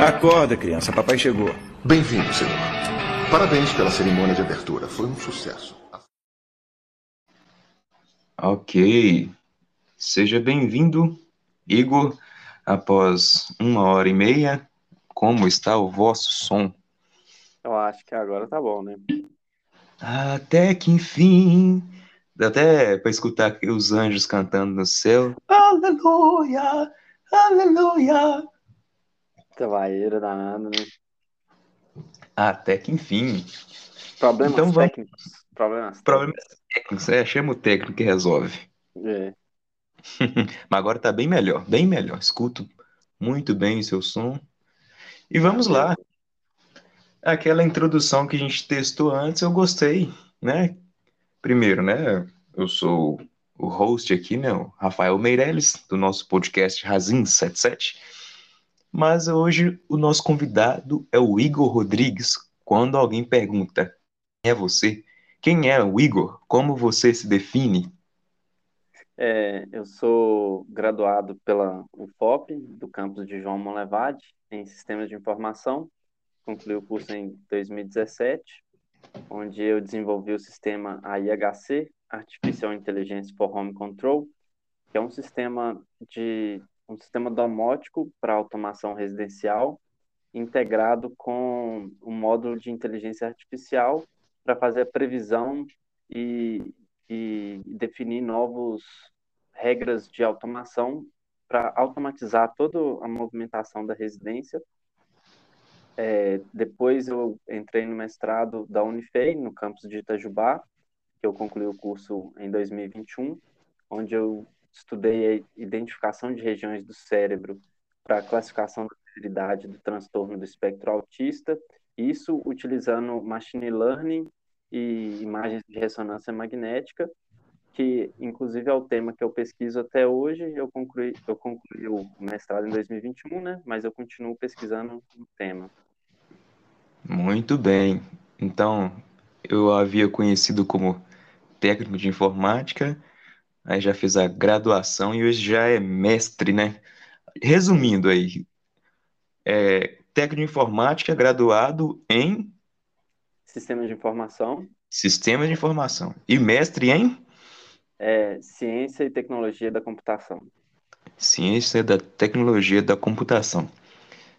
Acorda, criança, papai chegou. Bem-vindo, senhor. Parabéns pela cerimônia de abertura, foi um sucesso. Ok. Seja bem-vindo, Igor. Após uma hora e meia, como está o vosso som? Eu acho que agora tá bom, né? Até que enfim. Dá até para escutar os anjos cantando no céu. Aleluia! Aleluia! Cavaeira danado, né? Até que enfim. Problemas Então vamos- técnicos. Problemas Problemas técnicos, é, chama o técnico que resolve. É. Mas agora tá bem melhor, bem melhor. Escuto muito bem o seu som. E vamos lá. Aquela introdução que a gente testou antes, eu gostei, né? Primeiro, né? Eu sou o host aqui, né? O Rafael Meirelles, do nosso podcast Razin 77. Mas hoje o nosso convidado é o Igor Rodrigues. Quando alguém pergunta quem é você, quem é o Igor? Como você se define? É, eu sou graduado pela UFOP, do campus de João Monlevade, em Sistemas de Informação. Concluí o curso em 2017, onde eu desenvolvi o sistema AIHC, Artificial Intelligence for Home Control, que é um sistema de um sistema domótico para automação residencial, integrado com um módulo de inteligência artificial para fazer a previsão e, e definir novos regras de automação para automatizar toda a movimentação da residência. É, depois eu entrei no mestrado da Unifei, no campus de Itajubá, que eu concluí o curso em 2021, onde eu estudei a identificação de regiões do cérebro para classificação da severidade do transtorno do espectro autista, isso utilizando machine learning e imagens de ressonância magnética, que inclusive é o tema que eu pesquiso até hoje. Eu concluí, eu concluí o mestrado em 2021, né? Mas eu continuo pesquisando o tema. Muito bem. Então, eu havia conhecido como técnico de informática, aí já fiz a graduação e hoje já é mestre, né? Resumindo aí, é técnico de informática graduado em Sistemas de informação, sistemas de informação e mestre em é, ciência e tecnologia da computação. ciência da tecnologia da computação.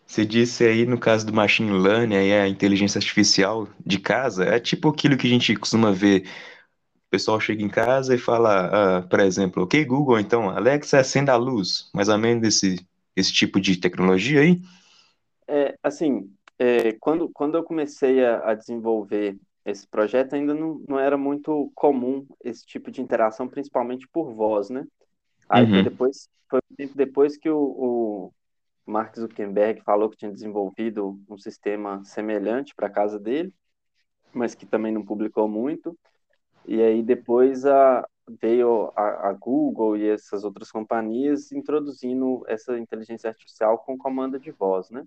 Você disse aí no caso do machine learning, aí a inteligência artificial de casa, é tipo aquilo que a gente costuma ver. O pessoal chega em casa e fala, ah, por exemplo, ok, Google, então, Alexa, acenda a luz. Mais ou menos esse, esse tipo de tecnologia aí? É, assim, é, quando, quando eu comecei a, a desenvolver esse projeto, ainda não, não era muito comum esse tipo de interação, principalmente por voz, né? Aí Uhum. depois, foi um tempo depois que o, o Mark Zuckerberg falou que tinha desenvolvido um sistema semelhante para a casa dele, mas que também não publicou muito. E aí depois a, veio a, a Google e essas outras companhias introduzindo essa inteligência artificial com comanda de voz, né?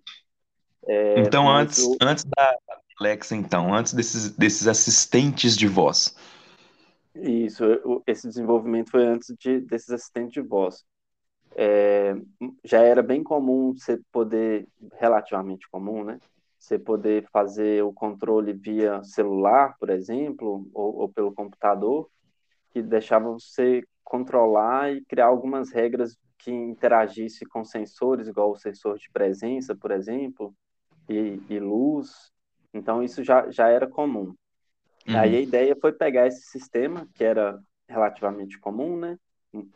É, Então, antes, antes da Alexa, então, antes desses, desses assistentes de voz. Isso, esse desenvolvimento foi antes de, desses assistentes de voz. É, já era bem comum você poder, relativamente comum, né? Você poder fazer o controle via celular, por exemplo, ou, ou pelo computador, que deixava você controlar e criar algumas regras que interagisse com sensores, igual o sensor de presença, por exemplo, e, e luz. Então, isso já, já era comum. Uhum. Aí a ideia foi pegar esse sistema, que era relativamente comum, né?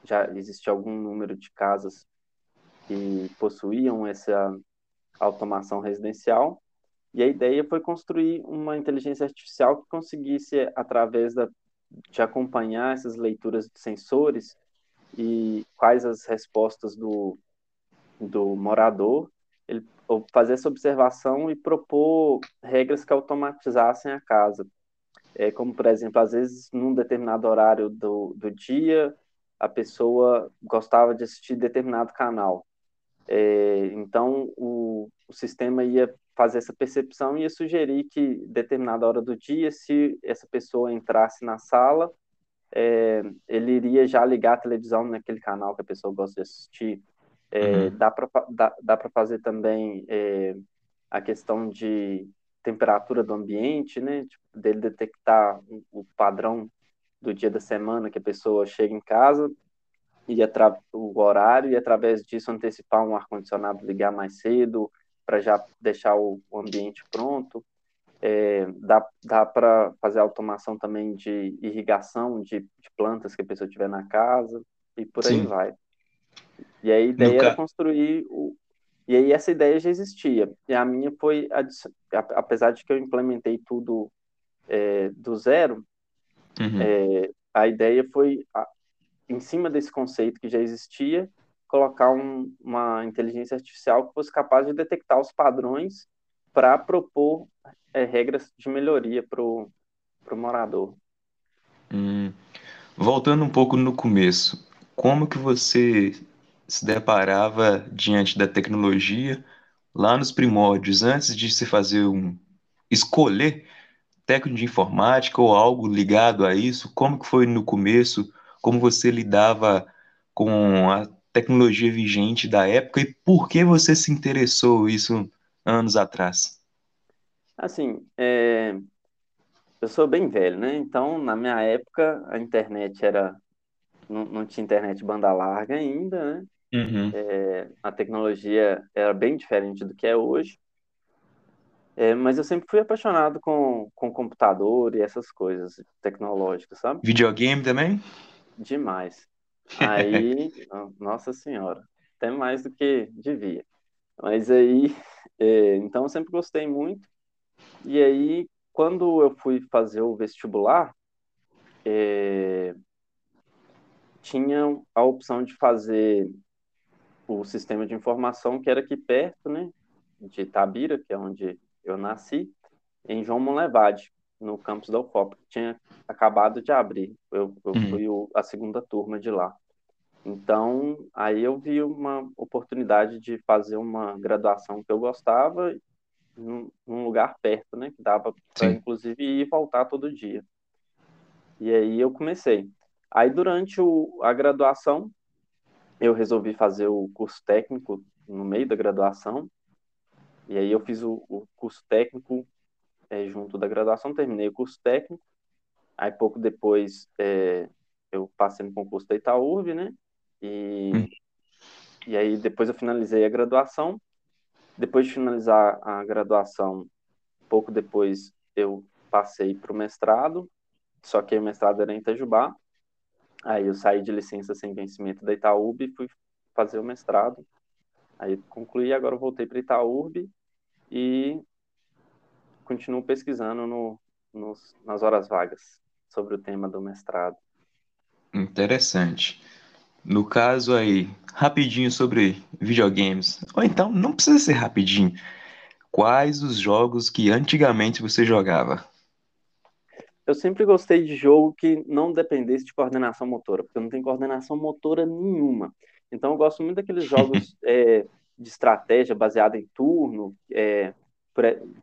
Já existia algum número de casas que possuíam essa automação residencial, e a ideia foi construir uma inteligência artificial que conseguisse, através da, de acompanhar essas leituras de sensores e quais as respostas do, do morador, ele, fazer essa observação e propor regras que automatizassem a casa. É, como, por exemplo, às vezes, num determinado horário do, do dia, a pessoa gostava de assistir determinado canal. É, então, o, o sistema ia fazer essa percepção e ia sugerir que determinada hora do dia, se essa pessoa entrasse na sala, é, ele iria já ligar a televisão naquele canal que a pessoa gosta de assistir. É, uhum. Dá para dá, dá fazer também é, a questão de temperatura do ambiente, né? Tipo, dele detectar o padrão do dia da semana que a pessoa chega em casa e o horário e através disso antecipar um ar condicionado ligar mais cedo para já deixar o, o ambiente pronto. É, dá dá para fazer automação também de irrigação de, de, plantas que a pessoa tiver na casa e por Sim. aí vai. E a ideia era construir o, e aí essa ideia já existia. E a minha foi, apesar de que eu implementei tudo é, do zero, uhum. é, a ideia foi, em cima desse conceito que já existia, colocar um, uma inteligência artificial que fosse capaz de detectar os padrões para propor é, regras de melhoria para o morador. Hum. Voltando um pouco no começo, como que você se deparava diante da tecnologia lá nos primórdios, antes de se fazer um escolher técnico de informática ou algo ligado a isso? Como que foi no começo? Como você lidava com a tecnologia vigente da época e por que você se interessou isso anos atrás? Assim, é... eu sou bem velho, né? Então, na minha época, a internet era não, não tinha internet banda larga ainda, né? Uhum. É, a tecnologia era bem diferente do que é hoje. É, mas eu sempre fui apaixonado com, com computador e essas coisas tecnológicas, sabe? Videogame também? Demais. Aí, nossa senhora, até mais do que devia. Mas aí, é, então eu sempre gostei muito. E aí, quando eu fui fazer o vestibular, é, tinha a opção de fazer o sistema de informação que era aqui perto, né, de Itabira, que é onde eu nasci, em João Monlevade, no campus da UFOP, que tinha acabado de abrir. Eu, eu uhum. fui o, a segunda turma de lá. Então, aí eu vi uma oportunidade de fazer uma graduação que eu gostava num, num lugar perto, né, que dava para inclusive ir e voltar todo dia. E aí eu comecei. Aí durante o, a graduação, eu resolvi fazer o curso técnico no meio da graduação. E aí eu fiz o, o curso técnico é, junto da graduação, terminei o curso técnico. Aí pouco depois é, eu passei no concurso da Itaúrb, né? E, hum. e aí depois eu finalizei a graduação. Depois de finalizar a graduação, pouco depois eu passei para o mestrado, só que o mestrado era em Itajubá. Aí eu saí de licença sem vencimento da Itaúb e fui fazer o mestrado. Aí concluí, agora voltei para Itaúb e continuo pesquisando no, nos, nas horas vagas sobre o tema do mestrado. Interessante. No caso aí, rapidinho sobre videogames. Ou então, não precisa ser rapidinho. Quais os jogos que antigamente você jogava? Eu sempre gostei de jogo que não dependesse de coordenação motora, porque não tenho coordenação motora nenhuma. Então eu gosto muito daqueles jogos é, de estratégia baseada em turno, é,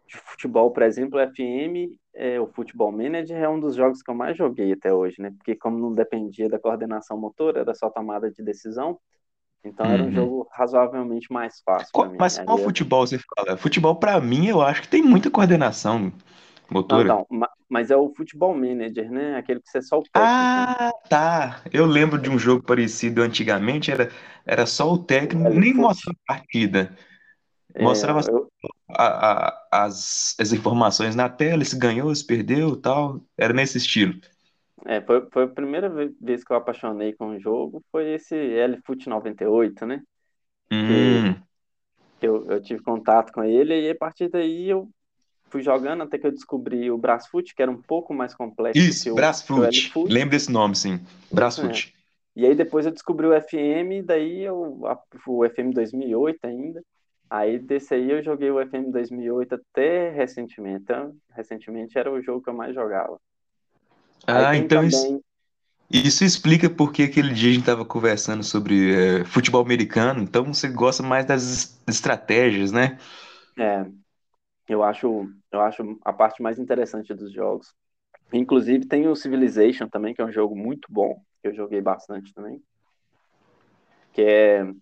de futebol, por exemplo, o FM, é, o Futebol Manager é um dos jogos que eu mais joguei até hoje, né? Porque como não dependia da coordenação motora, era só tomada de decisão, então uhum. era um uhum. jogo razoavelmente mais fácil. Qual, mas qual futebol você fala? Futebol, para mim, eu acho que tem muita coordenação motora. Não, não, mas é o Futebol Manager, né? Aquele que você só o técnico. Ah, tá. Eu lembro de um jogo parecido antigamente, era, era só o técnico, nem mostrava a partida. É, mostrava é, eu... a, a, as, as informações na tela, se ganhou, se perdeu tal. Era nesse estilo. É, foi, foi a primeira vez que eu apaixonei com o jogo, foi esse LFoot 98, né? Hum. Que eu, eu tive contato com ele e a partir daí eu fui jogando até que eu descobri o Brasfoot, que era um pouco mais complexo. Isso, que o, Brasfoot. Lembro desse nome, sim. Brasfoot. É. E aí depois eu descobri o FM, daí eu, a, o FM 2008 ainda. Aí desse aí eu joguei o FM 2008 até recentemente. Então, recentemente era o jogo que eu mais jogava. Ah, então também... isso, isso explica porque aquele dia a gente estava conversando sobre é, futebol americano. Então você gosta mais das estratégias, né? É, eu acho, eu acho a parte mais interessante dos jogos. Inclusive tem o Civilization também, que é um jogo muito bom, que eu joguei bastante também. Que é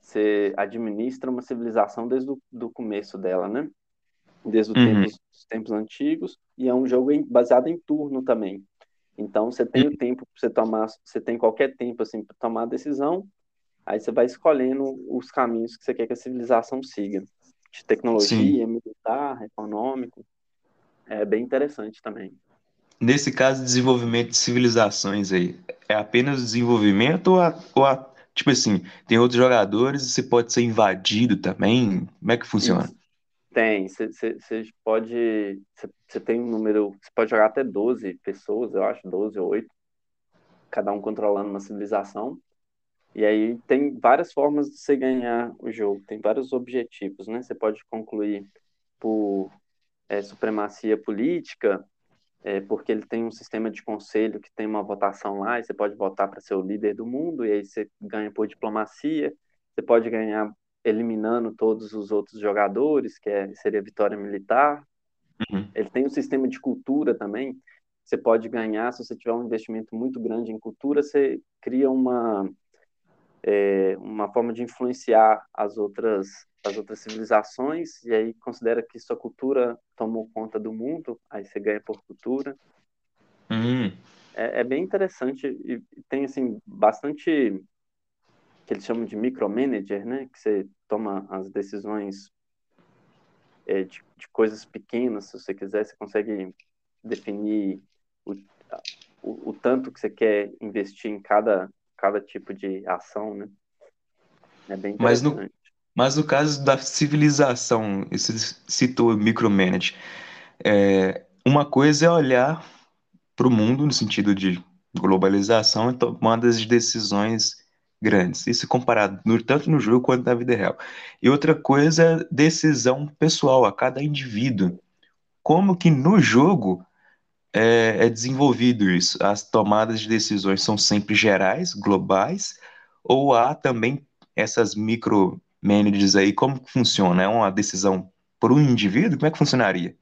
você administra uma civilização desde o do começo dela, né? Desde uhum. tempos, os tempos antigos, e é um jogo em, baseado em turno também. Então você tem o tempo para você tomar, você tem qualquer tempo assim para tomar a decisão, aí você vai escolhendo os caminhos que você quer que a civilização siga, de tecnologia, Sim. militar, econômico. É bem interessante também. Nesse caso, desenvolvimento de civilizações aí, é apenas desenvolvimento ou, a, ou a, tipo assim, tem outros jogadores e você pode ser invadido também? Como é que funciona? Isso. Tem, você pode. Você tem um número. Você pode jogar até 12 pessoas, eu acho, 12 ou 8, cada um controlando uma civilização. E aí tem várias formas de você ganhar o jogo, tem vários objetivos, né? Você pode concluir por é, supremacia política, é, porque ele tem um sistema de conselho que tem uma votação lá, e você pode votar para ser o líder do mundo, e aí você ganha por diplomacia, você pode ganhar eliminando todos os outros jogadores, que é, seria vitória militar. Uhum. Ele tem um sistema de cultura também. Você pode ganhar, se você tiver um investimento muito grande em cultura, você cria uma, é, uma forma de influenciar as outras, as outras civilizações, e aí considera que sua cultura tomou conta do mundo, aí você ganha por cultura. Uhum. É, é, bem interessante e tem assim bastante que eles chamam de micromanager, né? Que você toma as decisões é, de, de, coisas pequenas, se você quiser, você consegue definir o, o, o, tanto que você quer investir em cada, cada tipo de ação, né? É bem. Mas no, mas no caso da civilização, você citou micromanage, é, uma coisa é olhar para o mundo no sentido de globalização e tomar as decisões grandes. Isso comparado no, tanto no jogo quanto na vida real. E outra coisa, decisão pessoal a cada indivíduo. Como que no jogo é, é desenvolvido isso? As tomadas de decisões são sempre gerais, globais, ou há também essas micro managers aí? Como funciona? É uma decisão por um indivíduo? Como é que funcionaria?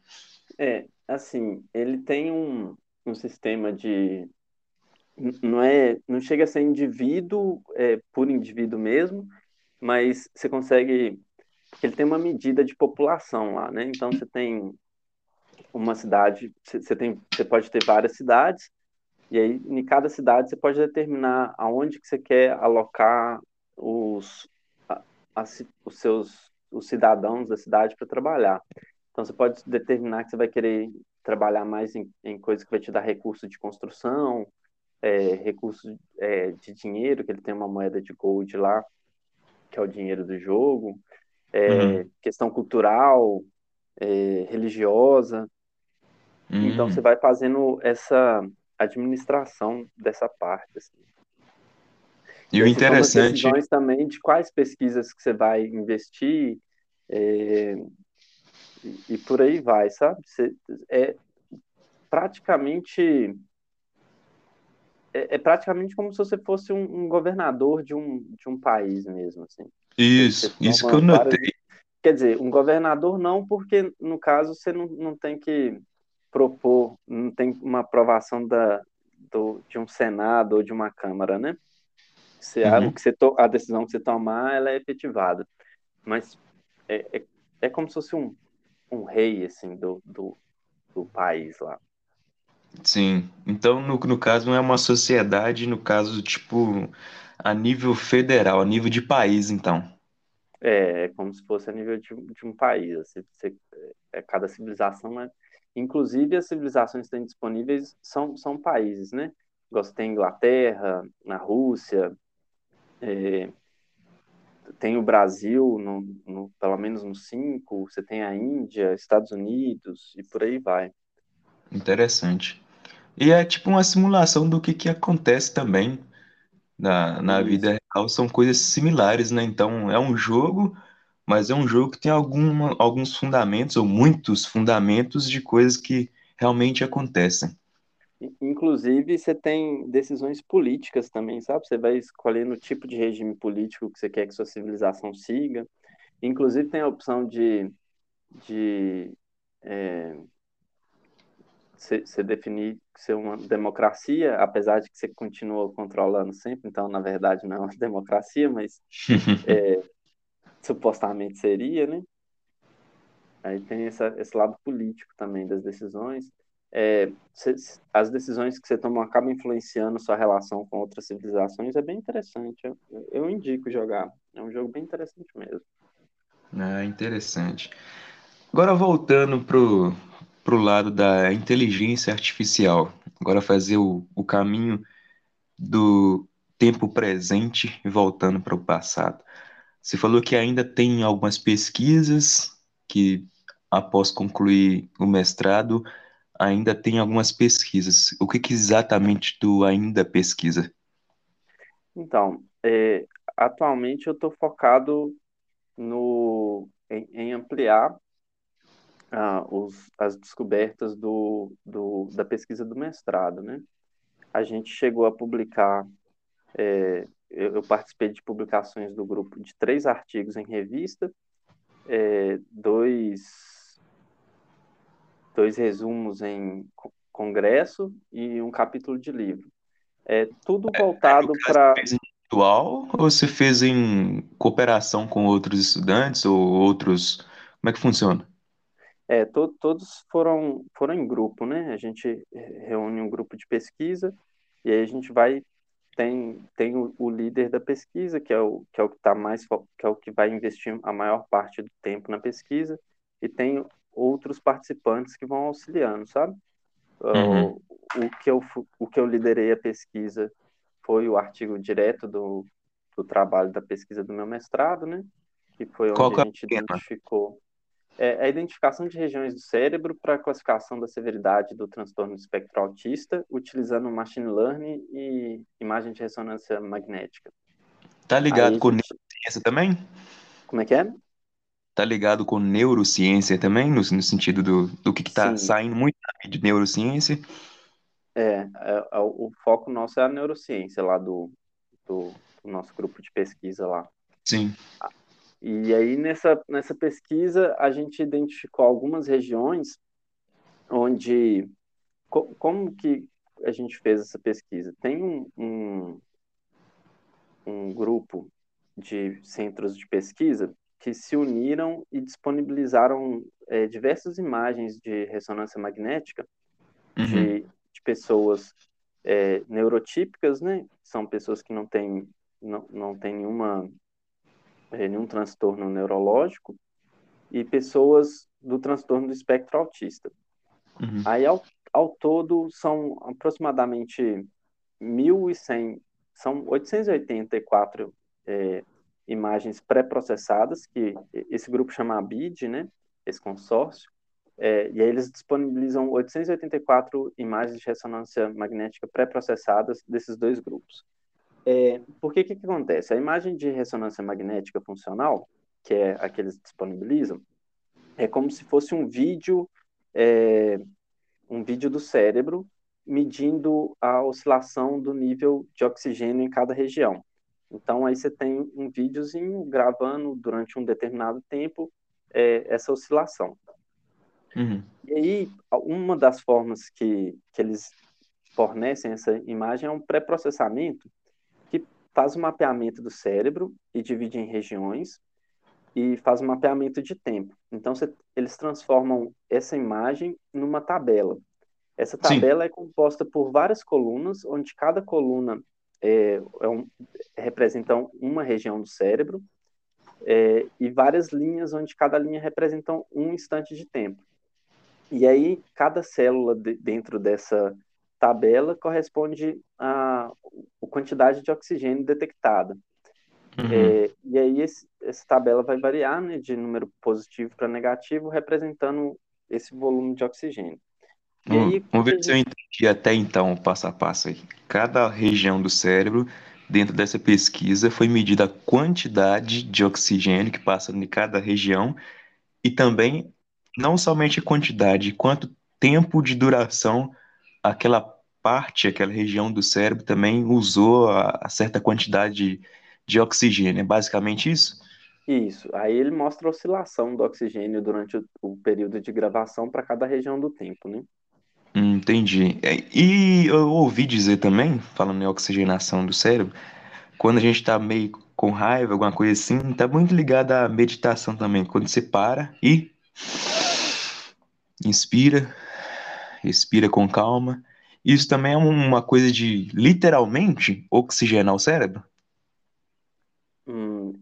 É, assim, ele tem um, um sistema de não é, não chega a ser indivíduo é, por indivíduo mesmo, mas você consegue, ele tem uma medida de população lá, né? Então você tem uma cidade, você tem, você pode ter várias cidades e aí em cada cidade você pode determinar aonde que você quer alocar os, a, a, os seus os cidadãos da cidade para trabalhar. Então você pode determinar que você vai querer trabalhar mais em, em coisas que vai te dar recurso de construção, é, recursos é, de dinheiro, que ele tem uma moeda de gold lá, que é o dinheiro do jogo, é, uhum. questão cultural, é, religiosa. Uhum. Então você vai fazendo essa administração dessa parte. Assim. E, o interessante. decisões também de quais pesquisas que você vai investir é, e, e por aí vai, sabe? Você, é praticamente é, é, praticamente como se você fosse um, um, governador de um, de um país mesmo, assim. Isso, isso que eu notei. Quer dizer, um governador não, porque no caso você não, não tem que propor, não tem uma aprovação da, do, de um Senado ou de uma Câmara, né? Você, uhum. a, que você to, a decisão que você tomar, ela é efetivada. Mas é, é, é como se fosse um, um rei, assim, do, do, do país lá. Sim. Então, no, no caso, não é uma sociedade, no caso, tipo, a nível federal, a nível de país, então. É, é como se fosse a nível de, de um país. Assim, você, é, cada civilização é. Inclusive, as civilizações que têm disponíveis são, são países, né? Você tem Inglaterra, na Rússia, é, tem o Brasil, no, no, pelo menos nos cinco, você tem a Índia, Estados Unidos e por aí vai. Interessante. E é tipo uma simulação do que, que acontece também na, na vida. São coisas similares, né? Então, é um jogo, mas é um jogo que tem alguma, alguns fundamentos, ou muitos fundamentos, de coisas que realmente acontecem. Inclusive, você tem decisões políticas também, sabe? Você vai escolhendo o tipo de regime político que você quer que sua civilização siga. Inclusive, tem a opção de de é, você definir ser uma democracia, apesar de que você continua controlando sempre, então, na verdade, não é uma democracia, mas é, supostamente seria, né? Aí tem essa, esse lado político também das decisões. É, cê, as decisões que você toma acabam influenciando sua relação com outras civilizações, é bem interessante. Eu, eu indico jogar. É um jogo bem interessante mesmo. É interessante. Agora voltando pro, pro lado da inteligência artificial. Agora fazer o, o caminho do tempo presente voltando para o passado. Você falou que ainda tem algumas pesquisas que, após concluir o mestrado, ainda tem algumas pesquisas. O que, que exatamente tu ainda pesquisa? Então, é, atualmente eu estou focado no, em, em ampliar ah, os, as descobertas do, do, da pesquisa do mestrado, né? A gente chegou a publicar, é, eu, eu, participei de publicações do grupo de três artigos em revista, é, dois, dois resumos em congresso e um capítulo de livro. É tudo é, voltado para individual ou você fez em cooperação com outros estudantes ou outros? Como é que funciona? É, to, todos foram, foram em grupo, né? A gente reúne um grupo de pesquisa e aí a gente vai tem tem o, o líder da pesquisa que é o que é o que está mais que é o que vai investir a maior parte do tempo na pesquisa e tem outros participantes que vão auxiliando, sabe? Uhum. O, o que eu o que eu liderei a pesquisa foi o artigo direto do, do trabalho da pesquisa do meu mestrado, né? Que foi onde Qual a é gente identificou é a identificação de regiões do cérebro para a classificação da severidade do transtorno espectro autista, utilizando machine learning e imagem de ressonância magnética. Tá ligado Aí, com gente... neurociência também? Como é que é? Tá ligado com neurociência também, no, no sentido do, do que, está saindo muito de neurociência? É, é, é, o foco nosso é a neurociência lá do, do, do nosso grupo de pesquisa lá. Sim. E aí, nessa, nessa pesquisa, a gente identificou algumas regiões onde. Co como que a gente fez essa pesquisa? Tem um, um, um grupo de centros de pesquisa que se uniram e disponibilizaram é, diversas imagens de ressonância magnética uhum. de, de, pessoas é, neurotípicas, né? São pessoas que não têm, não, não têm nenhuma é, nenhum transtorno neurológico e pessoas do transtorno do espectro autista. Uhum. Aí, ao, ao todo, são aproximadamente 1.100, são 884 é, imagens pré-processadas, que esse grupo chama ABID, né, esse consórcio, é, e aí eles disponibilizam 884 imagens de ressonância magnética pré-processadas desses dois grupos. É, porque que, que acontece? A imagem de ressonância magnética funcional, que é a que eles disponibilizam, é como se fosse um vídeo, é, um vídeo do cérebro medindo a oscilação do nível de oxigênio em cada região. Então aí você tem um videozinho gravando durante um determinado tempo é, essa oscilação. Uhum. E aí uma das formas que, que eles fornecem essa imagem é um pré-processamento faz um mapeamento do cérebro e divide em regiões e faz um mapeamento de tempo. Então, eles transformam essa imagem numa tabela. Essa tabela Sim. é composta por várias colunas, onde cada coluna é, é um, representa uma região do cérebro é, e várias linhas, onde cada linha representa um instante de tempo. E aí, cada célula de, dentro dessa tabela corresponde à quantidade de oxigênio detectada. Uhum. É, e aí esse, essa tabela vai variar né, de número positivo para negativo, representando esse volume de oxigênio. E vamos, aí, vamos ver gente... se eu entendi até então, passo a passo aí. Cada região do cérebro, dentro dessa pesquisa, foi medida a quantidade de oxigênio que passa em cada região e também não somente a quantidade, quanto tempo de duração aquela parte, aquela região do cérebro também usou a, a certa quantidade de, de, oxigênio. É basicamente isso? Isso. Aí ele mostra a oscilação do oxigênio durante o, o período de gravação para cada região do tempo, né? Hum, entendi. É, E eu ouvi dizer também, falando em oxigenação do cérebro, quando a gente tá meio com raiva, alguma coisa assim, tá muito ligado à meditação também. Quando você para e inspira, respira com calma. Isso também é uma coisa de literalmente oxigenar o cérebro? Hum,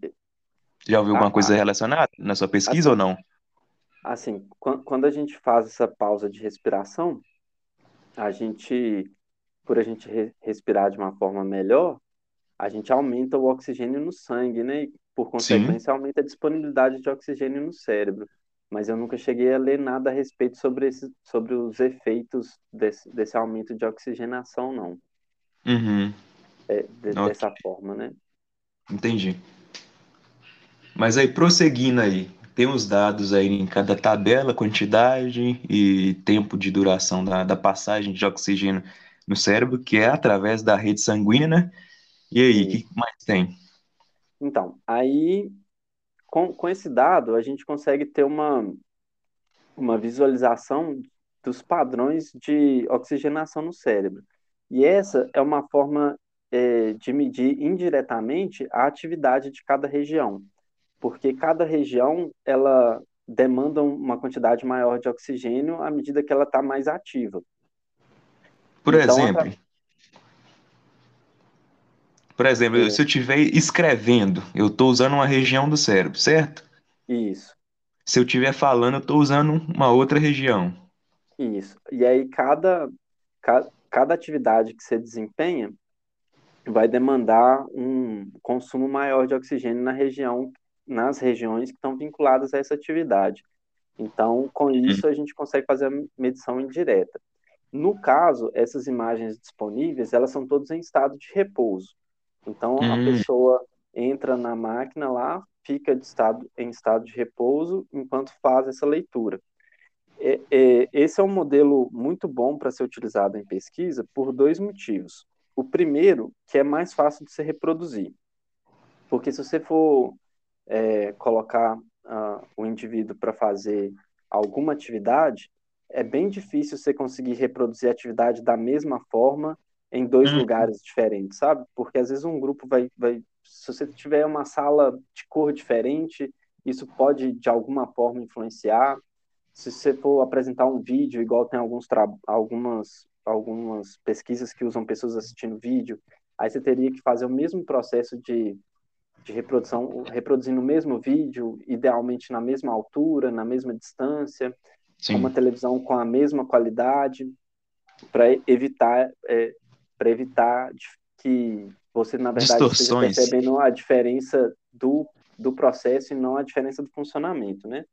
Já ouviu a- alguma coisa a- relacionada na sua pesquisa ou não? assim, quan- quando a gente faz essa pausa de respiração, a gente, por a gente re- respirar de uma forma melhor, a gente aumenta o oxigênio no sangue, né? E, por Sim. consequência, aumenta a disponibilidade de oxigênio no cérebro. Mas eu nunca cheguei a ler nada a respeito sobre esse, sobre os efeitos desse, desse aumento de oxigenação, não. Uhum, É, de- ok, dessa forma, né? entendi. Mas aí, prosseguindo aí, tem os dados aí em cada tabela, quantidade e tempo de duração da, da passagem de oxigênio no cérebro, que é através da rede sanguínea, né? E aí, o que mais tem? Então, aí, com, com esse dado, a gente consegue ter uma, uma visualização dos padrões de oxigenação no cérebro. E essa é uma forma, é, de medir indiretamente a atividade de cada região, porque cada região ela demanda uma quantidade maior de oxigênio à medida que ela está mais ativa. Por Então, exemplo, por exemplo, é, se eu estiver escrevendo, eu estou usando uma região do cérebro, certo? isso, Se eu estiver falando, eu estou usando uma outra região. isso. E aí cada, ca- cada atividade que você desempenha vai demandar um consumo maior de oxigênio na região, nas regiões que estão vinculadas a essa atividade. Então, com isso, a gente consegue fazer a medição indireta. No caso, essas imagens disponíveis, elas são todas em estado de repouso. Então, a hum, pessoa entra na máquina lá, fica de estado, em estado de repouso enquanto faz essa leitura. É- é- esse é um modelo muito bom para ser utilizado em pesquisa por dois motivos. O primeiro, que é mais fácil de se reproduzir, porque se você for é, colocar ah, o indivíduo para fazer alguma atividade, é bem difícil você conseguir reproduzir a atividade da mesma forma em dois hum, lugares diferentes, sabe? Porque às vezes um grupo vai, vai, se você tiver uma sala de cor diferente, isso pode de alguma forma influenciar. Se você for apresentar um vídeo, igual tem alguns algumas, algumas pesquisas que usam pessoas assistindo vídeo, aí você teria que fazer o mesmo processo de de reprodução, reproduzindo o mesmo vídeo, idealmente na mesma altura, na mesma distância, com uma sim, televisão com a mesma qualidade, para evitar, é, para evitar que você, na verdade, esteja distorções. percebendo a diferença do, do processo e não a diferença do funcionamento, né?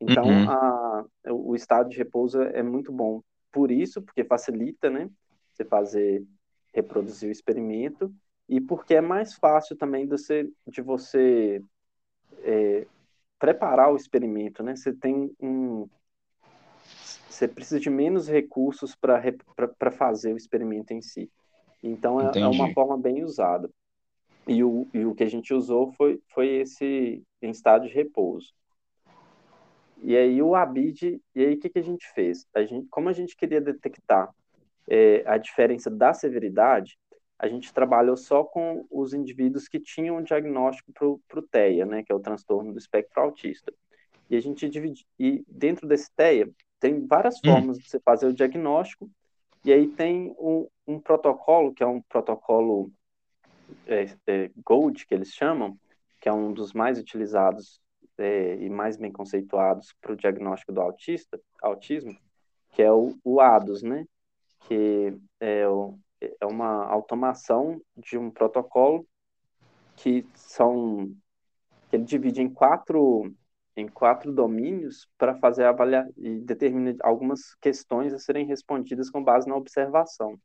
Então, Uhum, a, o estado de repouso é muito bom por isso, porque facilita, né? Você fazer, reproduzir o experimento, e porque é mais fácil também de você, de você é, preparar o experimento, né? Você tem um, você precisa de menos recursos para fazer o experimento em si. Então é, é uma forma bem usada. E o, e o que a gente usou foi, foi esse em estado de repouso. E aí o ABID, e aí o que, que a gente fez? A gente, como a gente queria detectar é, a diferença da severidade, a gente trabalhou só com os indivíduos que tinham um diagnóstico para o TEA, né, que é o transtorno do espectro autista. E a gente divide, e dentro desse TEA tem várias Hum, formas de você fazer o diagnóstico, e aí tem um, um protocolo, que é um protocolo é, é, GOLD, que eles chamam, que é um dos mais utilizados é, e mais bem conceituados para o diagnóstico do autista, autismo, que é o, o ADOS, né? Que é, o, é uma automação de um protocolo que são que ele divide em quatro em quatro domínios para fazer avaliar e determina algumas questões a serem respondidas com base na observação.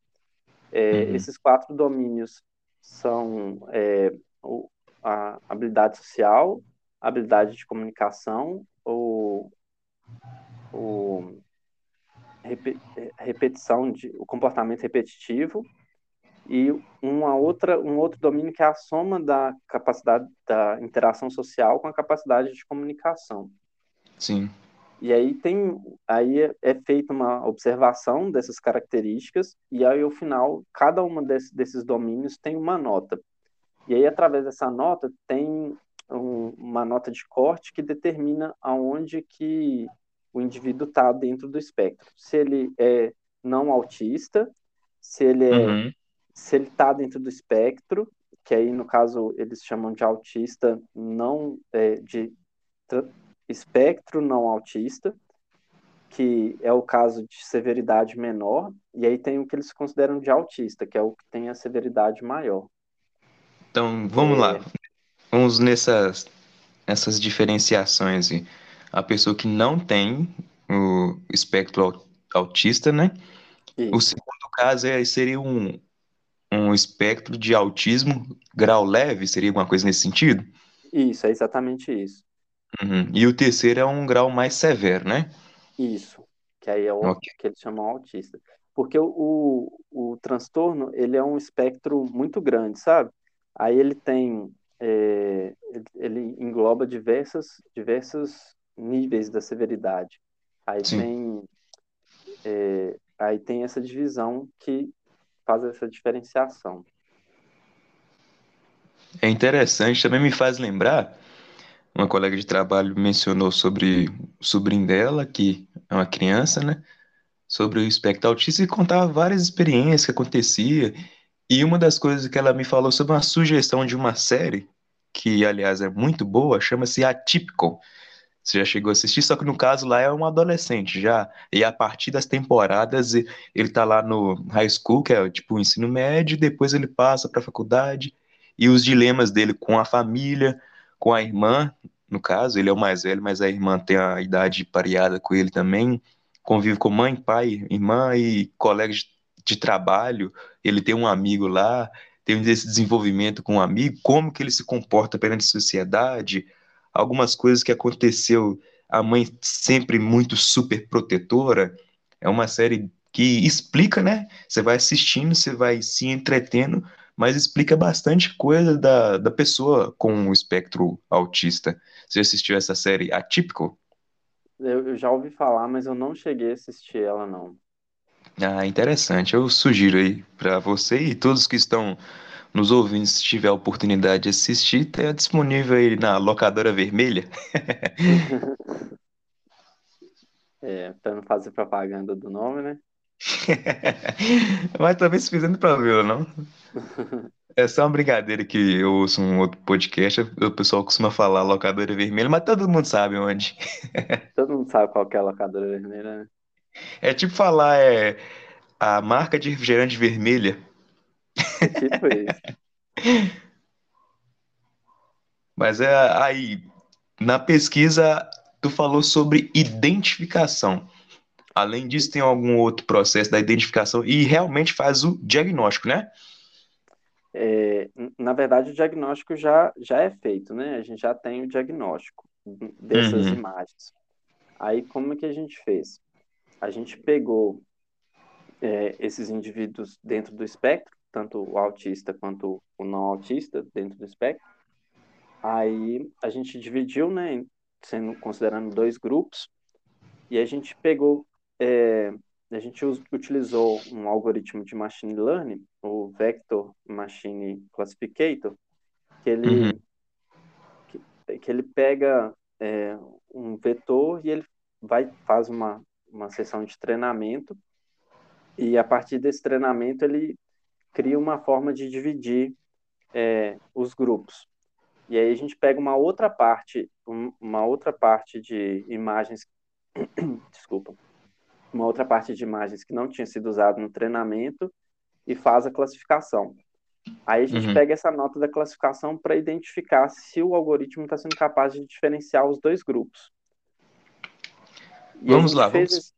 É, uhum, esses quatro domínios são é, o, a habilidade social, a habilidade de comunicação, o, o repe, repetição de o comportamento repetitivo e uma outra, um outro domínio que é a soma da capacidade da interação social com a capacidade de comunicação. Sim. E aí tem, aí é, é feita uma observação dessas características e aí ao final cada uma desse, desses domínios tem uma nota. E aí através dessa nota tem um, uma nota de corte que determina aonde que o indivíduo está dentro do espectro. Se ele é não autista, se ele é, Uhum. se ele está dentro do espectro, que aí no caso eles chamam de autista não é, de espectro não autista, que é o caso de severidade menor, e aí tem o que eles consideram de autista, que é o que tem a severidade maior. Então, vamos É. lá. Vamos nessas, nessas diferenciações. A pessoa que não tem o espectro au- autista, né? O Isso, segundo caso é, seria um, um espectro de autismo grau leve, seria alguma coisa nesse sentido? isso, é exatamente isso. Uhum. E o terceiro é um grau mais severo, né? Isso, que aí é o Ok. que eles chamam autista. Porque o, o, o transtorno, ele é um espectro muito grande, sabe? Aí ele tem, é, ele engloba diversas, diversos níveis da severidade. Aí Sim. tem, é, aí tem essa divisão que faz essa diferenciação. É interessante, também me faz lembrar, uma colega de trabalho mencionou sobre o sobrinho dela, que é uma criança, né? Sobre o espectro autista e contava várias experiências que acontecia. E uma das coisas que ela me falou sobre uma sugestão de uma série, que aliás é muito boa, chama-se Atypical. Você já chegou a assistir, só que no caso lá é um adolescente já. E a partir das temporadas ele tá lá no high school, que é tipo o ensino médio, depois ele passa para a faculdade e os dilemas dele com a família, com a irmã, no caso, ele é o mais velho, mas a irmã tem a idade pareada com ele também, convive com mãe, pai, irmã e colegas de, trabalho, ele tem um amigo lá, tem esse desenvolvimento com um amigo, como que ele se comporta perante a sociedade, algumas coisas que aconteceu, a mãe sempre muito super protetora, é uma série que explica, né? Você vai assistindo, você vai se entretendo, mas explica bastante coisa da, da pessoa com o espectro autista. Você assistiu essa série Atípico? Eu, eu já ouvi falar, mas eu não cheguei a assistir ela, não. Ah, interessante. Eu sugiro aí para você e todos que estão nos ouvindo, se tiver a oportunidade de assistir, tem disponível aí na locadora vermelha. É, para não fazer propaganda do nome, né? Mas talvez se fizendo para ver, não? É só uma brincadeira que eu ouço um outro podcast, o pessoal costuma falar locadora vermelha, mas todo mundo sabe onde. Todo mundo sabe qual é a locadora vermelha, né? É tipo falar é, a marca de refrigerante vermelha. É tipo isso. Mas é aí, na pesquisa, tu falou sobre identificação. Além disso, tem algum outro processo da identificação e realmente faz o diagnóstico, né? É, na verdade, o diagnóstico já, já é feito, né? A gente já tem o diagnóstico dessas Uhum. imagens. Aí, como é que a gente fez? A gente pegou é, esses indivíduos dentro do espectro, tanto o autista quanto o não autista dentro do espectro. Aí a gente dividiu, né, sendo considerando dois grupos, e a gente pegou, é, a gente utilizou um algoritmo de machine learning, o Vector Machine Classificator, que ele, Uhum. que, que ele pega é, um vetor e ele vai faz uma, uma sessão de treinamento e a partir desse treinamento ele cria uma forma de dividir é, os grupos. E aí a gente pega uma outra parte, um- uma outra parte de imagens, desculpa, uma outra parte de imagens que não tinha sido usada no treinamento e faz a classificação. Aí a gente Uhum. pega essa nota da classificação para identificar se o algoritmo está sendo capaz de diferenciar os dois grupos. E Vamos lá, vamos- esse-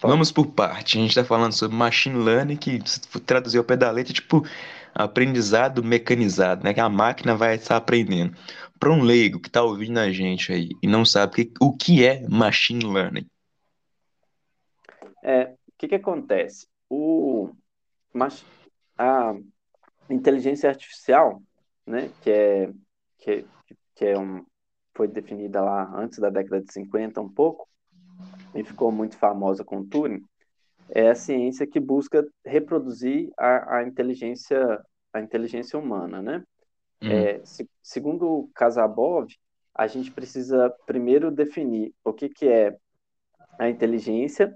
Vamos por parte. A gente está falando sobre machine learning, que se traduzir ao pé da letra, é tipo aprendizado mecanizado, né? Que a máquina vai estar aprendendo. Para um leigo que está ouvindo a gente aí e não sabe o que é machine learning. É, o que que acontece? O, mas a inteligência artificial, né, que é que, que é um foi definida lá antes da década de 50 um pouco e ficou muito famosa com Turing, é a ciência que busca reproduzir a, a inteligência a inteligência humana, né? Uhum. É, se, segundo Casabov, a gente precisa primeiro definir o que, que é a inteligência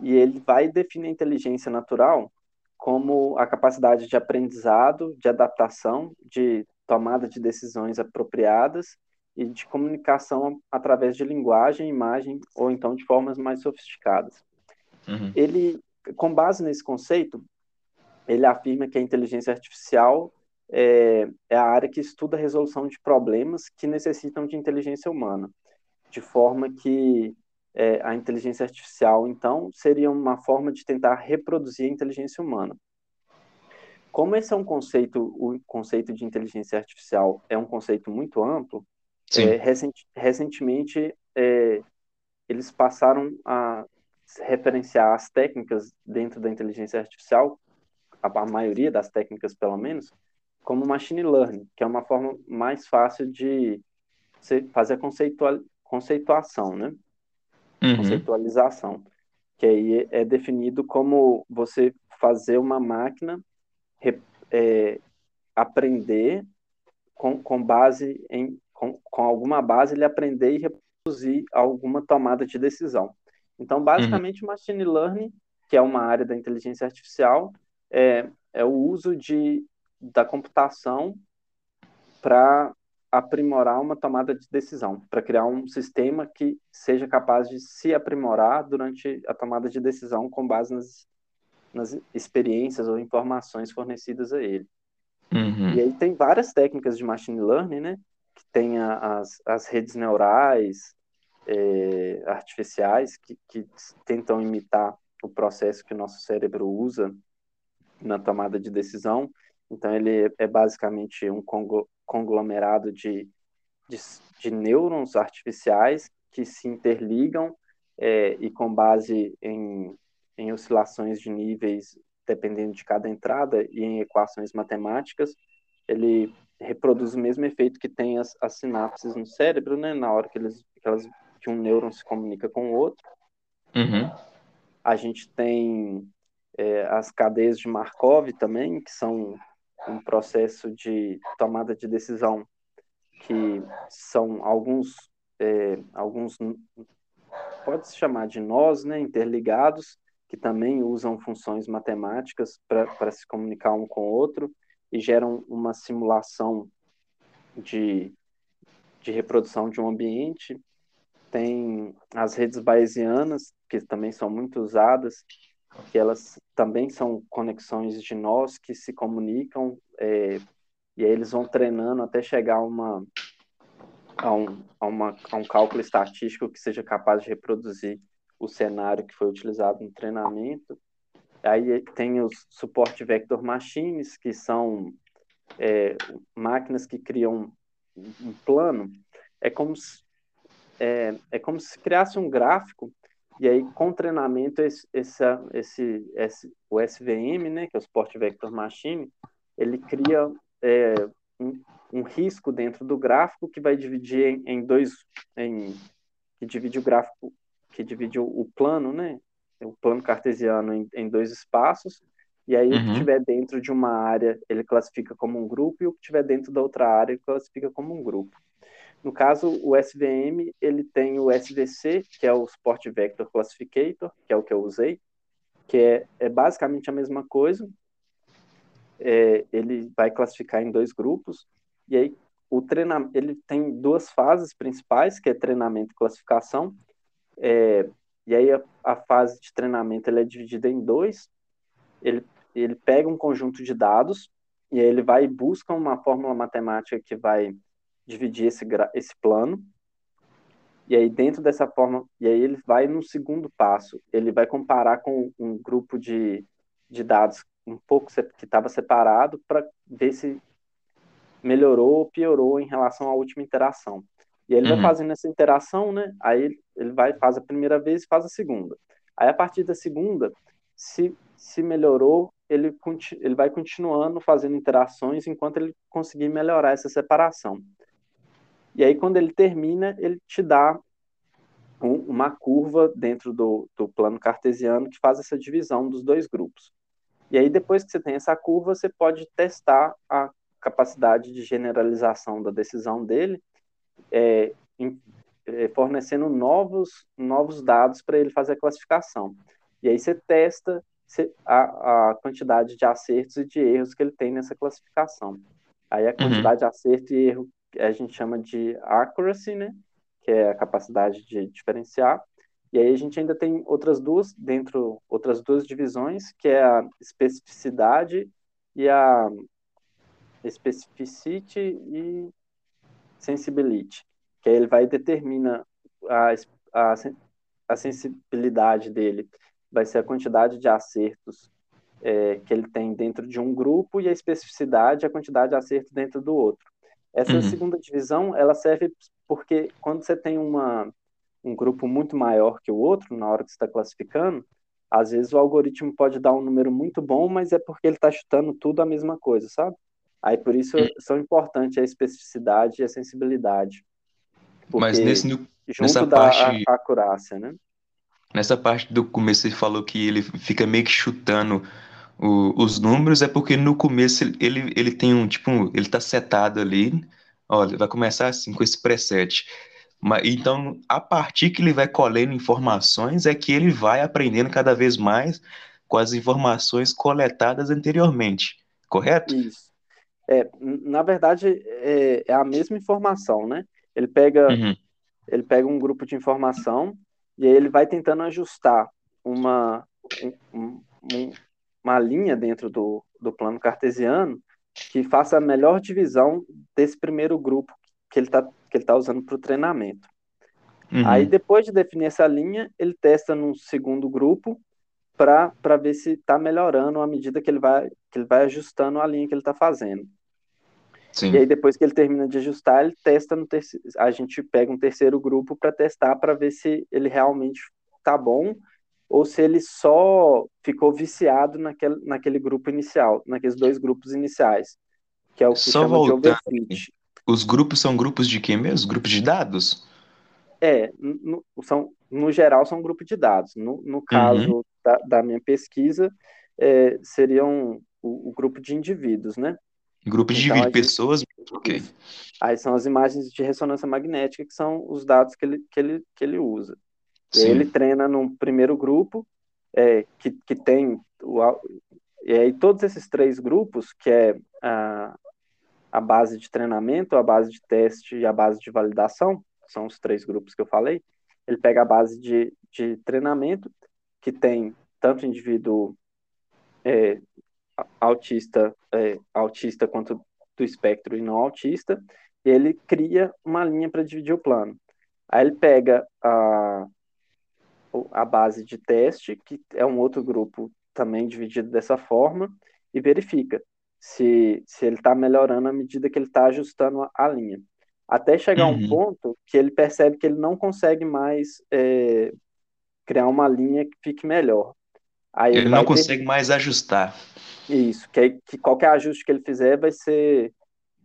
e ele vai definir a inteligência natural como a capacidade de aprendizado, de adaptação, de tomada de decisões apropriadas e de comunicação através de linguagem, imagem ou então de formas mais sofisticadas. Uhum. Ele, com base nesse conceito, ele afirma que a inteligência artificial é, é a área que estuda a resolução de problemas que necessitam de inteligência humana, de forma que é, a inteligência artificial, então, seria uma forma de tentar reproduzir a inteligência humana. Como esse é um conceito, o conceito de inteligência artificial é um conceito muito amplo, é, recent, recentemente é, eles passaram a referenciar as técnicas dentro da inteligência artificial, a, a maioria das técnicas pelo menos, como machine learning, que é uma forma mais fácil de fazer a conceituação, né? Uhum. Conceitualização, que aí é definido como você fazer uma máquina é, aprender com, com base em com, com alguma base ele aprender e reproduzir alguma tomada de decisão. Então, basicamente, uhum. machine learning, que é uma área da inteligência artificial, é, é o uso de da computação para aprimorar uma tomada de decisão, para criar um sistema que seja capaz de se aprimorar durante a tomada de decisão com base nas, nas experiências ou informações fornecidas a ele. Uhum. E aí tem várias técnicas de machine learning, né? Que tem as, as redes neurais é, artificiais que, que tentam imitar o processo que o nosso cérebro usa na tomada de decisão então, ele é basicamente um conglomerado de, de, de nêurons artificiais que se interligam é, e, com base em, em oscilações de níveis, dependendo de cada entrada, e em equações matemáticas, ele reproduz o mesmo efeito que tem as, as sinapses no cérebro, né, na hora que, eles, que, elas, que um nêuron se comunica com o outro. Uhum. A gente tem é, as cadeias de Markov também, que são um processo de tomada de decisão que são alguns é, alguns pode se chamar de nós, né, interligados, que também usam funções matemáticas para se comunicar um com o outro e geram uma simulação de, de reprodução de um ambiente. Tem as redes bayesianas, que também são muito usadas, que elas também são conexões de nós que se comunicam é, e aí eles vão treinando até chegar a, uma, a, um, a, uma, a um cálculo estatístico que seja capaz de reproduzir o cenário que foi utilizado no treinamento. Aí tem os suporte vector machines, que são é, máquinas que criam um plano. É como se, é, é como se criasse um gráfico e aí, com treinamento, esse, esse, esse, o SVM, né, que é o Sport Vector Machine, ele cria é, um, um, risco dentro do gráfico que vai dividir em, em, dois, em, que divide o gráfico, que divide o, o plano, né, o plano cartesiano em, em dois espaços, e aí uhum. o que estiver uhum. dentro de uma área ele classifica como um grupo, e o que estiver dentro da outra área ele classifica como um grupo. No caso, o SVM, ele tem o SVC, que é o Sport Vector Classificator, que é o que eu usei, que é, é basicamente a mesma coisa. É, ele vai classificar em dois grupos, e aí o treinamento, ele tem duas fases principais, que é treinamento e classificação, é, e aí a, a, fase de treinamento ele é dividida em dois, ele, ele pega um conjunto de dados, e aí ele vai e busca uma fórmula matemática que vai dividir esse, esse plano. E aí, dentro dessa forma, e aí ele vai no segundo passo, ele vai comparar com um grupo de, de dados um pouco que estava separado para ver se melhorou ou piorou em relação à última interação. E aí ele uhum. vai fazendo essa interação, né? Aí ele vai faz a primeira vez e faz a segunda. Aí a partir da segunda, se, se melhorou, ele, ele vai continuando fazendo interações enquanto ele conseguir melhorar essa separação. E aí, quando ele termina, ele te dá um, uma curva dentro do, do plano cartesiano que faz essa divisão dos dois grupos. E aí, depois que você tem essa curva, você pode testar a capacidade de generalização da decisão dele, é, em, é, fornecendo novos, novos dados para ele fazer a classificação. E aí você testa a, a, quantidade de acertos e de erros que ele tem nessa classificação. Aí a uhum. quantidade uhum. de acerto e erro a gente chama de accuracy, né? Que é a capacidade de diferenciar. E aí a gente ainda tem outras duas dentro, outras duas divisões, que é a especificidade e a specificity e sensibility, que aí ele vai determina a, a, a sensibilidade dele, vai ser a quantidade de acertos é, que ele tem dentro de um grupo e a especificidade, a quantidade de acertos dentro do outro. Essa uhum. segunda divisão, ela serve porque quando você tem uma, um grupo muito maior que o outro, na hora que você está classificando, às vezes o algoritmo pode dar um número muito bom, mas é porque ele está chutando tudo a mesma coisa, sabe? Aí por isso uhum. são importantes a especificidade e a sensibilidade. Mas nesse, junto nessa da parte... acurácia, né? Nessa parte do começo ele falou que ele fica meio que chutando o, os números, é porque no começo ele, ele tem um, tipo, ele tá setado ali, olha, vai começar assim com esse preset. Mas, então, a partir que ele vai colhendo informações, é que ele vai aprendendo cada vez mais com as informações coletadas anteriormente, correto? Isso. É, na verdade, é, é a mesma informação, né? Ele pega, uhum. ele pega um grupo de informação e aí ele vai tentando ajustar uma, um, um, uma linha dentro do, do plano cartesiano que faça a melhor divisão desse primeiro grupo que ele está que ele tá usando para o treinamento. Uhum. Aí, depois de definir essa linha, ele testa num segundo grupo para ver se está melhorando à medida que ele, vai, que ele vai ajustando a linha que ele está fazendo. Sim. E aí, depois que ele termina de ajustar, ele testa no terceiro. A gente pega um terceiro grupo para testar para ver se ele realmente tá bom ou se ele só ficou viciado naquele, naquele grupo inicial, naqueles dois grupos iniciais, que é o que só chama voltando. de overfit. Os grupos são grupos de quem mesmo? Grupos de dados? É, no, são, no geral são grupos de dados. No, no caso uhum. da, da, minha pesquisa, é, seriam o, o grupo de indivíduos, né? Grupo de então, pessoas, ok. Aí são as imagens de ressonância magnética, que são os dados que ele, que ele, que ele usa. E ele treina num primeiro grupo, é, que, que tem. O, e aí todos esses três grupos, que é a, a base de treinamento, a base de teste e a base de validação, são os três grupos que eu falei, ele pega a base de, de treinamento, que tem tanto indivíduo é, autista, é, autista quanto do espectro e não autista, e ele cria uma linha para dividir o plano. Aí ele pega a, a base de teste, que é um outro grupo também dividido dessa forma, e verifica se, se ele está melhorando à medida que ele está ajustando a, a, linha. Até chegar uhum. um ponto que ele percebe que ele não consegue mais é, criar uma linha que fique melhor. Aí ele, ele não consegue ter... mais ajustar. Isso, que, que qualquer ajuste que ele fizer vai ser.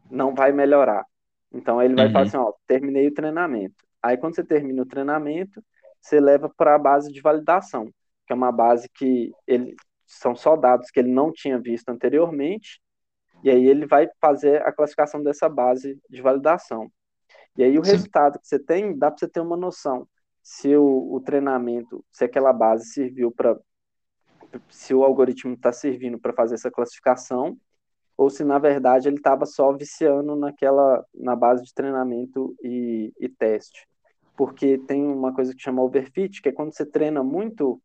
não vai melhorar. Então ele vai uhum. falar assim: ó, terminei o treinamento. Aí quando você termina o treinamento, você leva para a base de validação, que é uma base que ele, são só dados que ele não tinha visto anteriormente, e aí ele vai fazer a classificação dessa base de validação. E aí o Sim. resultado que você tem, dá para você ter uma noção se o, o treinamento, se aquela base serviu para se o algoritmo está servindo para fazer essa classificação ou se na verdade ele estava só viciando naquela na base de treinamento e, e, teste porque tem uma coisa que chama overfit que é quando você treina muito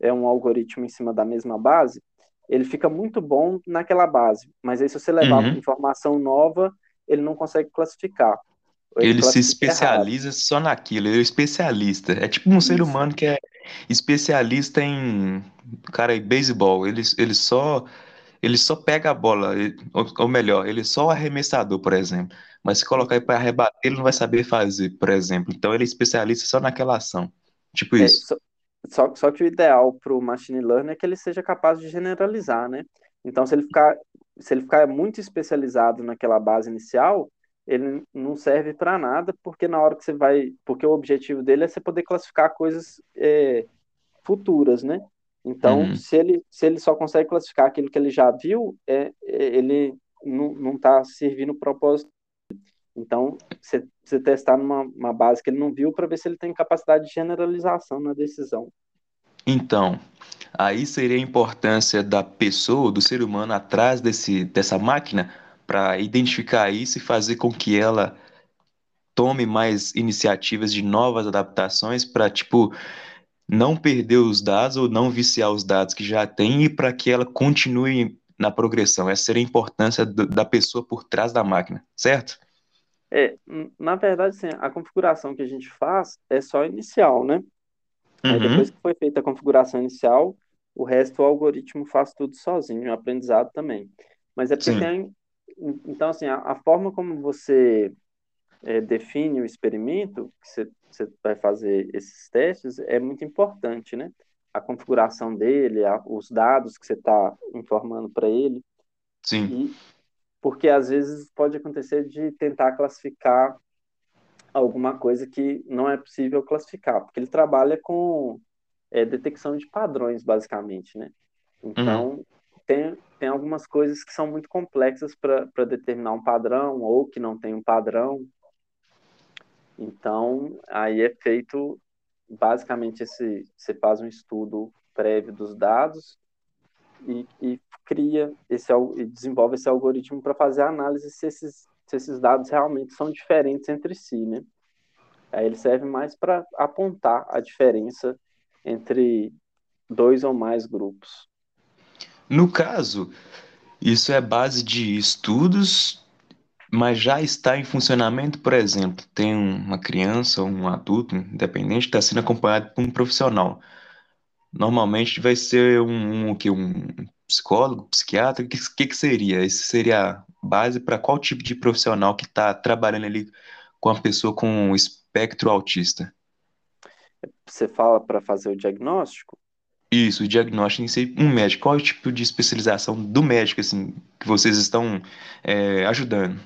é um algoritmo em cima da mesma base ele fica muito bom naquela base mas aí se você levar uhum. informação nova ele não consegue classificar ele, ele se especializa errado. só naquilo ele é especialista é tipo um Isso. ser humano que é especialista em, cara, em beisebol. Ele, ele só ele só pega a bola, ou, melhor, ele é só o arremessador, por exemplo. Mas se colocar ele para rebater, ele não vai saber fazer, por exemplo. Então ele é especialista só naquela ação. Tipo é, isso. Só, só, só que o ideal para o machine learning é que ele seja capaz de generalizar, né? Então, se ele ficar, se ele ficar muito especializado naquela base inicial, ele não serve para nada, porque na hora que você vai. Porque o objetivo dele é você poder classificar coisas é, futuras, né? Então, Uhum. se, ele, se ele só consegue classificar aquilo que ele já viu, é, é, ele não está servindo o propósito. Então, você, você testar numa uma base que ele não viu para ver se ele tem capacidade de generalização na decisão. Então, aí seria a importância da pessoa, do ser humano atrás desse, dessa máquina para identificar isso e fazer com que ela tome mais iniciativas de novas adaptações para, tipo, não perder os dados ou não viciar os dados que já tem e para que ela continue na progressão. Essa seria a importância do, da pessoa por trás da máquina, certo? É, na verdade, assim, a configuração que a gente faz é só inicial, né? Aí Uhum. depois que foi feita a configuração inicial, o resto o algoritmo faz tudo sozinho, o aprendizado também. Mas é porque Sim. tem. Então, assim, a, a forma como você é, define o experimento, que você, você vai fazer esses testes, é muito importante, né? A configuração dele, a- os dados que você está informando para ele. Sim. E porque às vezes pode acontecer de tentar classificar alguma coisa que não é possível classificar, porque ele trabalha com é, detecção de padrões, basicamente, né? Então, tem, tem algumas coisas que são muito complexas para determinar um padrão ou que não tem um padrão. Então, aí é feito basicamente esse, você faz um estudo prévio dos dados e, e cria esse e desenvolve esse algoritmo para fazer a análise se esses, se esses dados realmente são diferentes entre si, né? Aí ele serve mais para apontar a diferença entre dois ou mais grupos. No caso, isso é base de estudos, mas já está em funcionamento, por exemplo, tem uma criança ou um adulto, independente, está sendo acompanhado por um profissional. Normalmente vai ser um, um, um psicólogo, psiquiatra, o que, que, que seria? Esse seria a base para qual tipo de profissional que está trabalhando ali com a pessoa com espectro autista? Você fala para fazer o diagnóstico? Isso, o diagnóstico em si, um médico. Qual é o tipo de especialização do médico, assim, que vocês estão é, ajudando?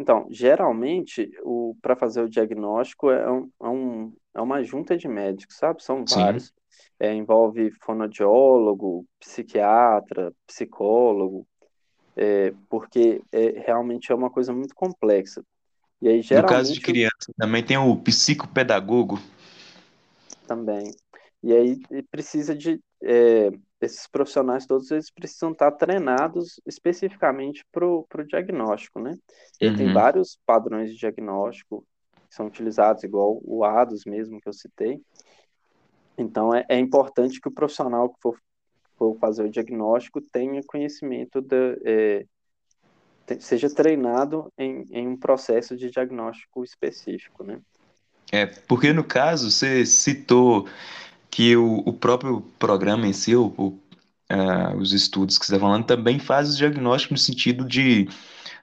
Então, geralmente, o para fazer o diagnóstico é, um, é, um, é uma junta de médicos, sabe? São Sim. vários. É, envolve fonoaudiólogo, psiquiatra, psicólogo, é, porque é, realmente é uma coisa muito complexa. E aí, No caso de geralmente, criança, também tem o psicopedagogo. também. E aí precisa de é, esses profissionais todos eles precisam estar treinados especificamente para o diagnóstico, né? Aí tem Uhum. vários padrões de diagnóstico que são utilizados, igual o ADOS mesmo que eu citei. Então é, é importante que o profissional que for, for fazer o diagnóstico tenha conhecimento da, é, seja treinado em, em um processo de diagnóstico específico, né? É, porque no caso, você citou que o, o próprio programa em si, o, o, ah, os estudos que você está falando, também faz o diagnóstico no sentido de,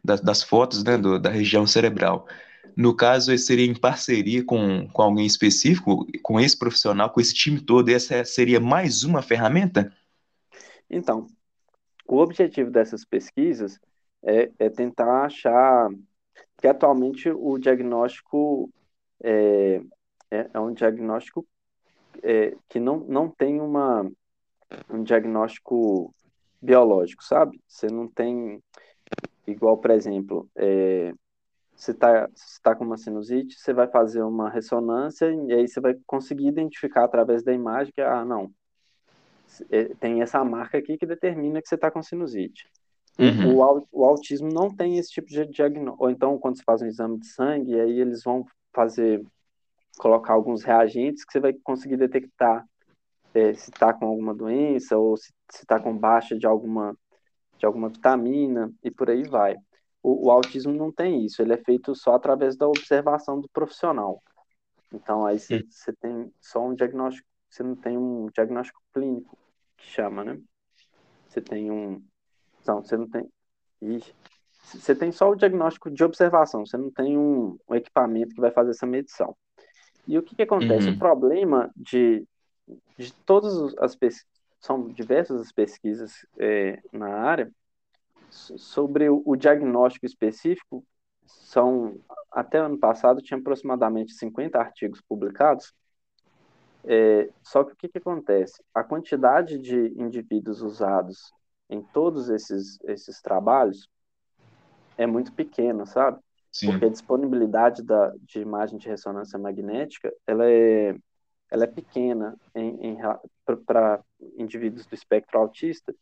das, fotos, né, do- da região cerebral. No caso, seria em parceria com, com alguém específico, com esse profissional, com esse time todo, essa seria mais uma ferramenta? Então, o objetivo dessas pesquisas é, é tentar achar que atualmente o diagnóstico é, é, é um diagnóstico é, que não, não tem uma, um diagnóstico biológico, sabe? Você não tem, igual, por exemplo, é, você está tá com uma sinusite, você vai fazer uma ressonância e aí você vai conseguir identificar através da imagem que, ah, não, é, tem essa marca aqui que determina que você está com sinusite. Uhum. O, o autismo não tem esse tipo de diagnóstico. Ou então, quando você faz um exame de sangue, aí eles vão fazer, colocar alguns reagentes que você vai conseguir detectar é, se está com alguma doença ou se está com baixa de alguma, de alguma vitamina e por aí vai. O, o autismo não tem isso, ele é feito só através da observação do profissional. Então, aí você tem só um diagnóstico, você não tem um diagnóstico clínico, que chama, né? Você tem um. Não, você não tem. Você tem só o diagnóstico de observação, você não tem um, um equipamento que vai fazer essa medição. E o que que acontece? Uhum. O problema de, de todas as pesquisas, são diversas as pesquisas é, na área, sobre o, o diagnóstico específico, são, até ano passado, tinha aproximadamente 50 artigos publicados, é, só que o que, que acontece? A quantidade de indivíduos usados em todos esses, esses trabalhos é muito pequena, sabe? Sim. Porque a disponibilidade da, de imagem de ressonância magnética ela é, ela é pequena para indivíduos do espectro autista,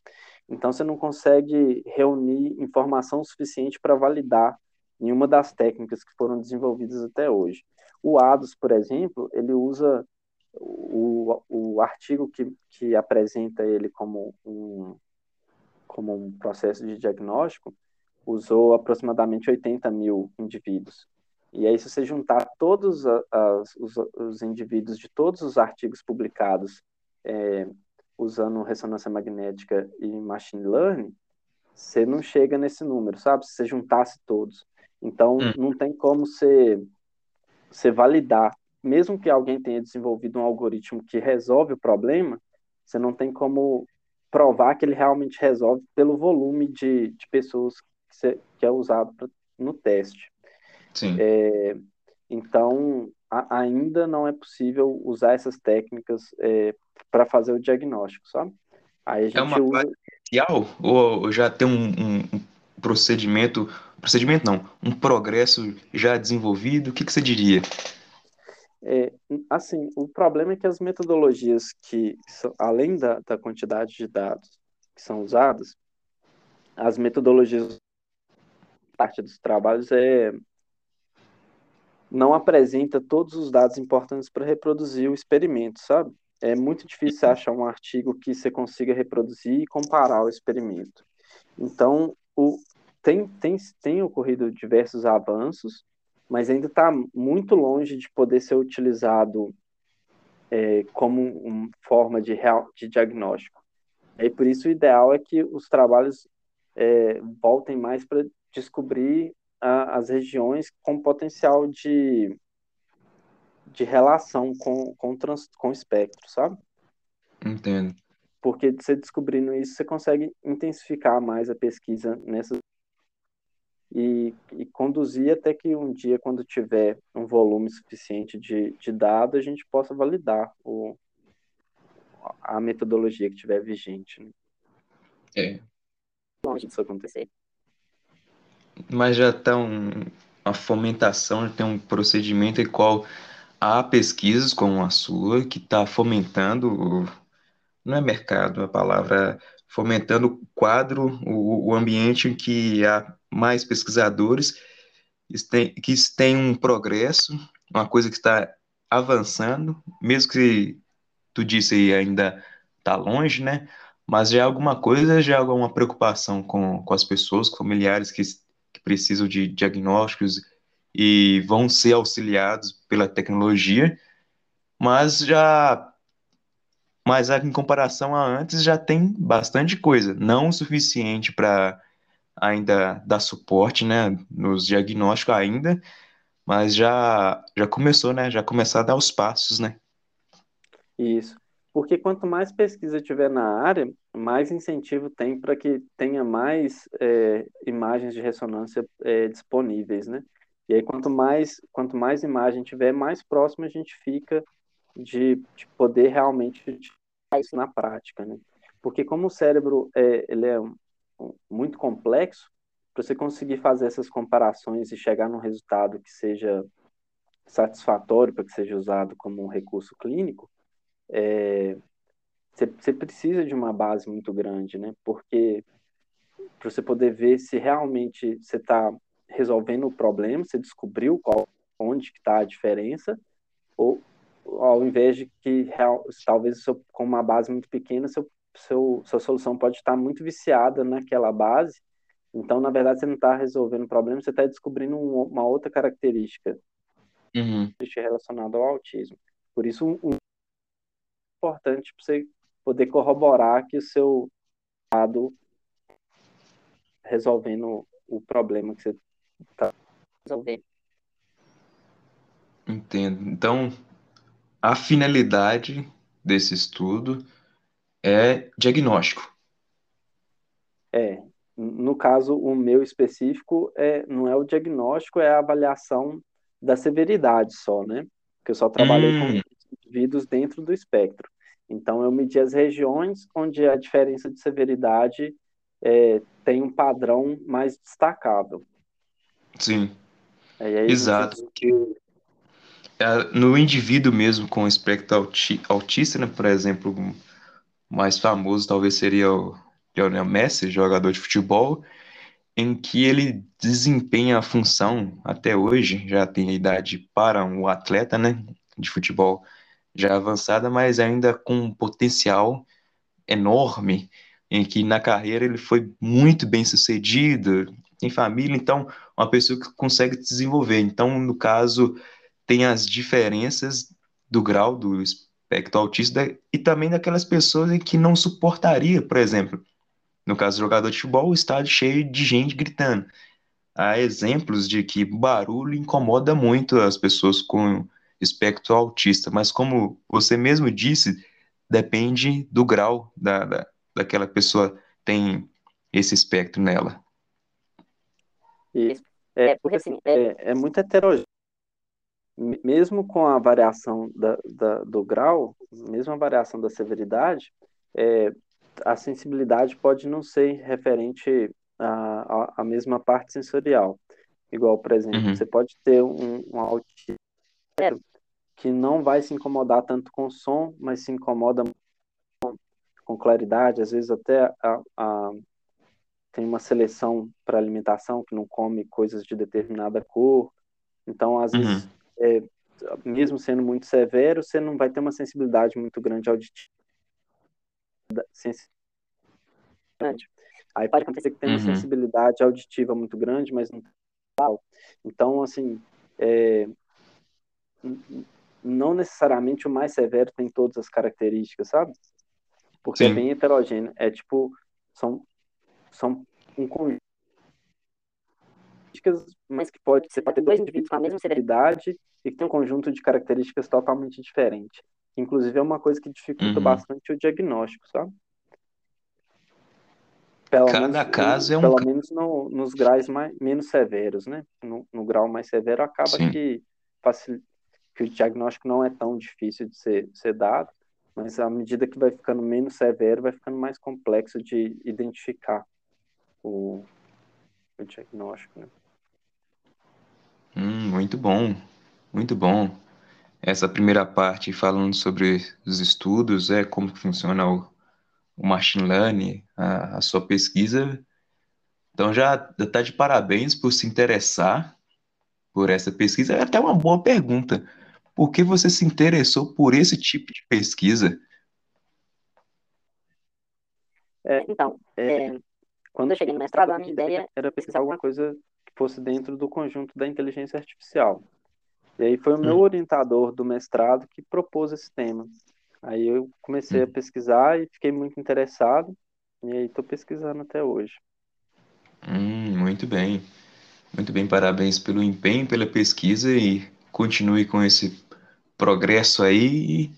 então você não consegue reunir informação suficiente para validar nenhuma das técnicas que foram desenvolvidas até hoje. O ADOS, por exemplo, ele usa o, o artigo que, que apresenta ele como um, como um processo de diagnóstico usou aproximadamente 80 mil indivíduos. E aí, se você juntar todos os, os, indivíduos de todos os artigos publicados é, usando ressonância magnética e machine learning, você não chega nesse número, sabe? Se você juntasse todos. Então, hum. não tem como você, você validar. Mesmo que alguém tenha desenvolvido um algoritmo que resolve o problema, você não tem como provar que ele realmente resolve pelo volume de, de pessoas que, é usado pra, no teste. Sim. É, então, a, ainda não é possível usar essas técnicas é, para fazer o diagnóstico, sabe? Aí a é gente é uma usa... inicial ou já tem um, um, procedimento, procedimento não, um progresso já desenvolvido? O que, que você diria? É, assim, o problema é que as metodologias que, além da, da quantidade de dados que são usadas, as metodologias parte dos trabalhos é não apresenta todos os dados importantes para reproduzir o experimento, sabe? É muito difícil achar um artigo que você consiga reproduzir e comparar o experimento. Então, o, tem, tem, tem ocorrido diversos avanços, mas ainda está muito longe de poder ser utilizado é, como uma forma de, real, de diagnóstico. E por isso o ideal é que os trabalhos é, voltem mais para descobrir a, as regiões com potencial de, de relação com, com, trans, com o espectro, sabe? Entendo. Porque você descobrindo isso, você consegue intensificar mais a pesquisa nessas e, e, conduzir até que um dia, quando tiver um volume suficiente de, de dados, a gente possa validar o, a metodologia que tiver vigente. Né? É. Longe disso acontecer. Mas já está um, uma fomentação, já tem um procedimento em qual há pesquisas como a sua que está fomentando, não é mercado, a palavra fomentando o quadro, o, o ambiente em que há mais pesquisadores, que tem um progresso, uma coisa que está avançando, mesmo que tu disse aí ainda está longe, né? Mas já é alguma coisa, já é alguma preocupação com, com as pessoas, com familiares que, que precisam de diagnósticos e vão ser auxiliados pela tecnologia, mas já mas em comparação a antes já tem bastante coisa, não o suficiente para ainda dar suporte, né, nos diagnósticos ainda, mas já já começou, né, já começar a dar os passos, né? Isso. Porque quanto mais pesquisa tiver na área, mais incentivo tem para que tenha mais é, imagens de ressonância é, disponíveis, né? E aí, quanto mais, quanto mais imagem tiver, mais próximo a gente fica de, de poder realmente utilizar isso na prática, né? Porque como o cérebro é, ele é muito complexo, para você conseguir fazer essas comparações e chegar num resultado que seja satisfatório para que seja usado como um recurso clínico, você, você precisa de uma base muito grande, né? Porque para você poder ver se realmente você está resolvendo o problema, você descobriu qual, onde está a diferença, ou ao invés de que real, talvez seu, com uma base muito pequena, seu, seu, sua solução pode estar muito viciada naquela base. Então, na verdade, você não está resolvendo o problema, você está descobrindo um, uma outra característica uhum. relacionada ao autismo. Por isso, um importante para você poder corroborar que o seu lado resolvendo o problema que você está resolvendo. Entendo. Então, a finalidade desse estudo é diagnóstico. É, no caso, o meu específico é, não é o diagnóstico, é a avaliação da severidade só, né? Porque eu só trabalhei Hum, com indivíduos dentro do espectro. Então, eu medi as regiões onde a diferença de severidade é, tem um padrão mais destacável. sim, a gente exato. Porque é, no indivíduo mesmo com espectro auti- autista, né, por exemplo, o mais famoso talvez seria o Lionel Messi, jogador de futebol, em que ele desempenha a função até hoje, já tem idade para um atleta, né, de futebol já avançada, mas ainda com um potencial enorme, em que na carreira ele foi muito bem sucedido, tem família, então uma pessoa que consegue desenvolver. Então, no caso, tem as diferenças do grau do espectro autista e também daquelas pessoas em que não suportaria, por exemplo, no caso do jogador de futebol, o estádio cheio de gente gritando. Há exemplos de que barulho incomoda muito as pessoas com espectro autista, mas como você mesmo disse, depende do grau da, da, daquela pessoa tem esse espectro nela. Isso. É, porque assim, é, é muito heterogêneo. Mesmo com a variação da, da- do grau, mesmo a variação da severidade, é, a sensibilidade pode não ser referente à, à, à mesma parte sensorial. Igual, por exemplo, Uhum, você pode ter um, um autismo que não vai se incomodar tanto com som, mas se incomoda com claridade, às vezes até a, a- tem uma seleção para alimentação que não come coisas de determinada cor. Então, às uhum, vezes, é, mesmo sendo muito severo, você não vai ter uma sensibilidade muito grande auditiva. Aí pode acontecer que tem uma uhum. sensibilidade auditiva muito grande, mas não tal. Então, assim, é, não necessariamente o mais severo tem todas as características, sabe? Porque é Sim, bem heterogêneo. É tipo, são, são um conjunto de características, mas que pode, você pode ter dois indivíduos com a mesma severidade e que tem um conjunto de características totalmente diferente. Inclusive, é uma coisa que dificulta uhum. bastante o diagnóstico, sabe? Pelo menos, Cada caso é um pelo menos no, nos graus mais, menos severos, né? No, no grau mais severo, acaba Sim, que, facil, que o diagnóstico não é tão difícil de ser, ser dado, mas à medida que vai ficando menos severo, vai ficando mais complexo de identificar o, o diagnóstico, né? Hum, muito bom, muito bom. Essa primeira parte falando sobre os estudos, é como funciona o, o machine learning, a, a sua pesquisa. Então já está de parabéns por se interessar por essa pesquisa. É até uma boa pergunta. Por que você se interessou por esse tipo de pesquisa? É, então, é, quando eu cheguei no mestrado, a minha ideia era pesquisar alguma coisa que fosse dentro do conjunto da inteligência artificial. E aí foi o meu Hum, orientador do mestrado que propôs esse tema. Aí eu comecei a hum, pesquisar e fiquei muito interessado, e aí estou pesquisando até hoje. hum, muito bem, muito bem. Parabéns pelo empenho, pela pesquisa e continue com esse progresso aí.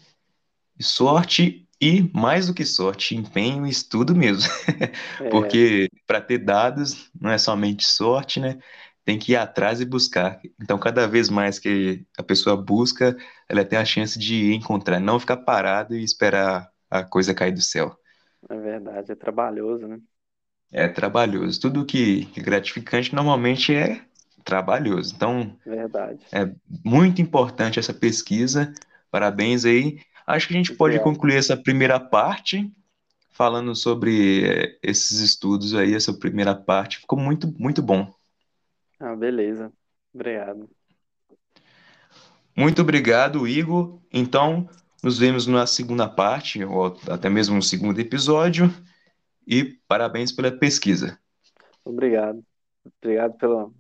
Sorte e, mais do que sorte, empenho e estudo mesmo. É, Porque para ter dados não é somente sorte, né? Tem que ir atrás e buscar. Então, cada vez mais que a pessoa busca, ela tem a chance de encontrar, não ficar parado e esperar a coisa cair do céu. é verdade, é trabalhoso, né? É trabalhoso. Tudo que é gratificante normalmente é trabalhoso. Então, Verdade. é muito importante essa pesquisa. Parabéns aí. Acho que a gente pode Obrigado. concluir essa primeira parte falando sobre eh, esses estudos aí, essa primeira parte. Ficou muito, muito bom. Ah, beleza. Obrigado. Muito obrigado, Igor. Então, nos vemos na segunda parte, ou até mesmo no segundo episódio. E parabéns pela pesquisa. Obrigado. Obrigado pelo,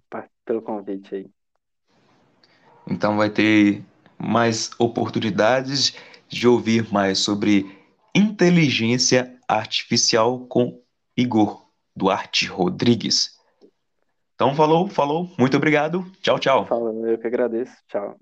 pelo convite aí. Então, vai ter mais oportunidades de ouvir mais sobre inteligência artificial com Igor Duarte Rodrigues. Então, falou, falou. Muito obrigado. Tchau, tchau. Falando, eu que agradeço. Tchau.